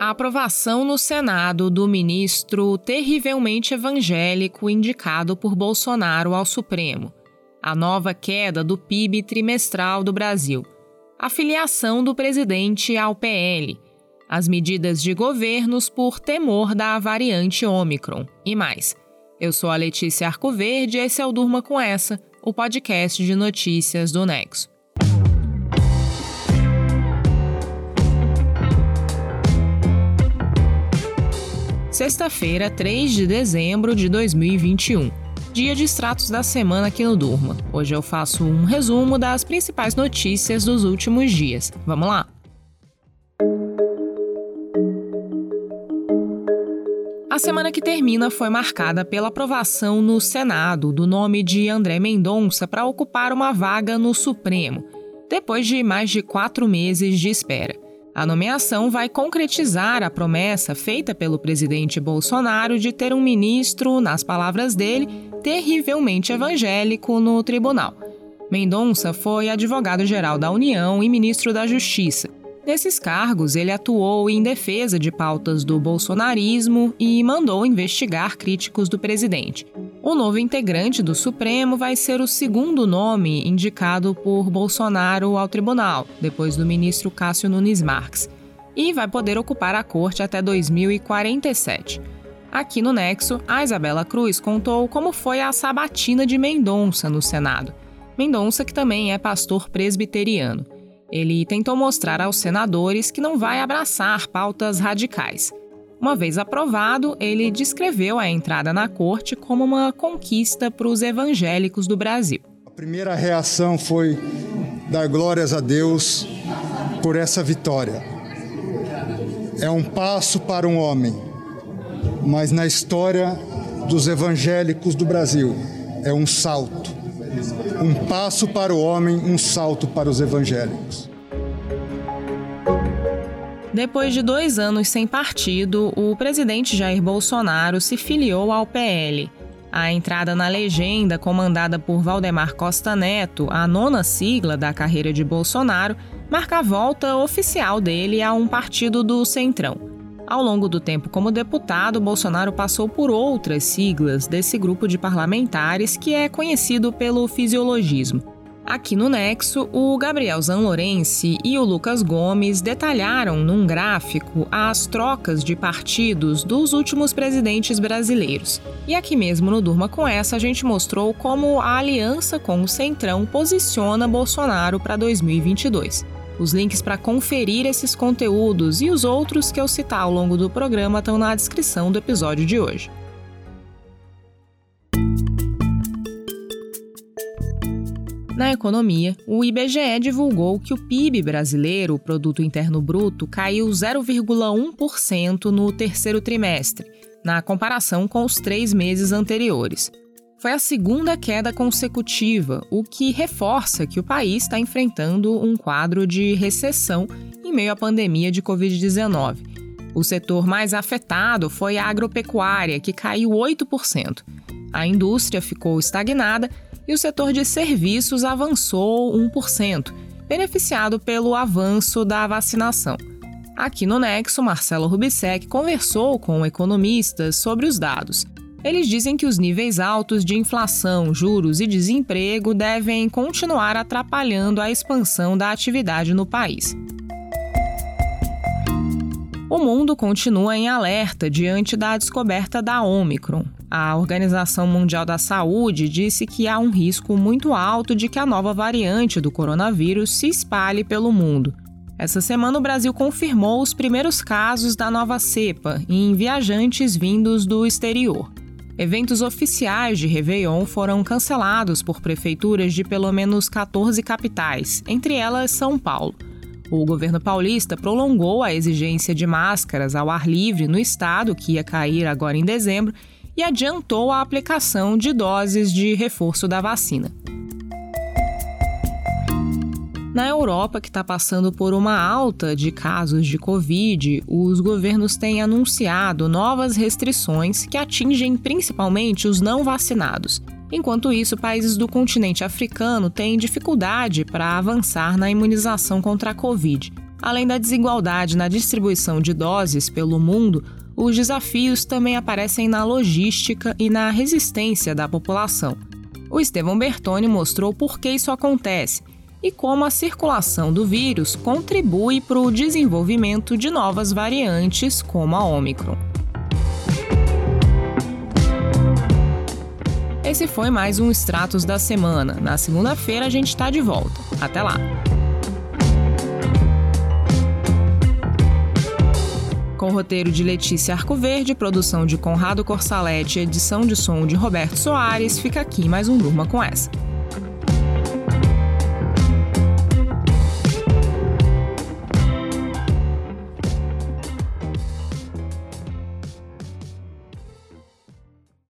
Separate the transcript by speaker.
Speaker 1: A aprovação no Senado do ministro terrivelmente evangélico indicado por Bolsonaro ao Supremo. A nova queda do PIB trimestral do Brasil. A filiação do presidente ao PL. As medidas de governos por temor da variante Ômicron. E mais. Eu sou a Letícia Arcoverde e esse é o Durma com Essa, o podcast de notícias do Nexo. Sexta-feira, 3 de dezembro de 2021. Dia de extratos da semana aqui no Durma. Hoje eu faço um resumo das principais notícias dos últimos dias. Vamos lá? A semana que termina foi marcada pela aprovação no Senado do nome de André Mendonça para ocupar uma vaga no Supremo, depois de mais de quatro meses de espera. A nomeação vai concretizar a promessa feita pelo presidente Bolsonaro de ter um ministro, nas palavras dele, terrivelmente evangélico no tribunal. Mendonça foi advogado-geral da União e ministro da Justiça. Nesses cargos, ele atuou em defesa de pautas do bolsonarismo e mandou investigar críticos do presidente. O novo integrante do Supremo vai ser o segundo nome indicado por Bolsonaro ao tribunal, depois do ministro Cássio Nunes Marques, e vai poder ocupar a corte até 2047. Aqui no Nexo, a Isabela Cruz contou como foi a sabatina de Mendonça no Senado. Mendonça, que também é pastor presbiteriano. Ele tentou mostrar aos senadores que não vai abraçar pautas radicais. Uma vez aprovado, ele descreveu a entrada na corte como uma conquista para os evangélicos do Brasil.
Speaker 2: A primeira reação foi dar glórias a Deus por essa vitória. É um passo para um homem, mas na história dos evangélicos do Brasil é um salto um passo para o homem, um salto para os evangélicos.
Speaker 1: Depois de dois anos sem partido, o presidente Jair Bolsonaro se filiou ao PL. A entrada na legenda, comandada por Valdemar Costa Neto, a nona sigla da carreira de Bolsonaro, marca a volta oficial dele a um partido do Centrão. Ao longo do tempo como deputado, Bolsonaro passou por outras siglas desse grupo de parlamentares que é conhecido pelo fisiologismo. Aqui no Nexo, o Gabriel Zanlorense e o Lucas Gomes detalharam num gráfico as trocas de partidos dos últimos presidentes brasileiros. E aqui mesmo no Durma com essa, a gente mostrou como a aliança com o Centrão posiciona Bolsonaro para 2022. Os links para conferir esses conteúdos e os outros que eu citar ao longo do programa estão na descrição do episódio de hoje. Na economia, o IBGE divulgou que o PIB brasileiro, o Produto Interno Bruto, caiu 0,1% no terceiro trimestre, na comparação com os três meses anteriores. Foi a segunda queda consecutiva, o que reforça que o país está enfrentando um quadro de recessão em meio à pandemia de Covid-19. O setor mais afetado foi a agropecuária, que caiu 8%. A indústria ficou estagnada e o setor de serviços avançou 1%, beneficiado pelo avanço da vacinação. Aqui no Nexo, Marcelo Rubissec conversou com economistas sobre os dados. Eles dizem que os níveis altos de inflação, juros e desemprego devem continuar atrapalhando a expansão da atividade no país. O mundo continua em alerta diante da descoberta da Omicron. A Organização Mundial da Saúde disse que há um risco muito alto de que a nova variante do coronavírus se espalhe pelo mundo. Essa semana, o Brasil confirmou os primeiros casos da nova cepa em viajantes vindos do exterior. Eventos oficiais de Réveillon foram cancelados por prefeituras de pelo menos 14 capitais, entre elas São Paulo. O governo paulista prolongou a exigência de máscaras ao ar livre no estado, que ia cair agora em dezembro, e adiantou a aplicação de doses de reforço da vacina. Na Europa, que está passando por uma alta de casos de Covid, os governos têm anunciado novas restrições que atingem principalmente os não vacinados. Enquanto isso, países do continente africano têm dificuldade para avançar na imunização contra a Covid. Além da desigualdade na distribuição de doses pelo mundo, os desafios também aparecem na logística e na resistência da população. O Estevão Bertoni mostrou por que isso acontece e como a circulação do vírus contribui para o desenvolvimento de novas variantes, como a Omicron. Esse foi mais um Stratos da Semana. Na segunda-feira a gente está de volta. Até lá! Roteiro de Letícia Arcoverde, produção de Conrado Corsaletti, edição de som de Roberto Soares, fica aqui mais um Durma com essa.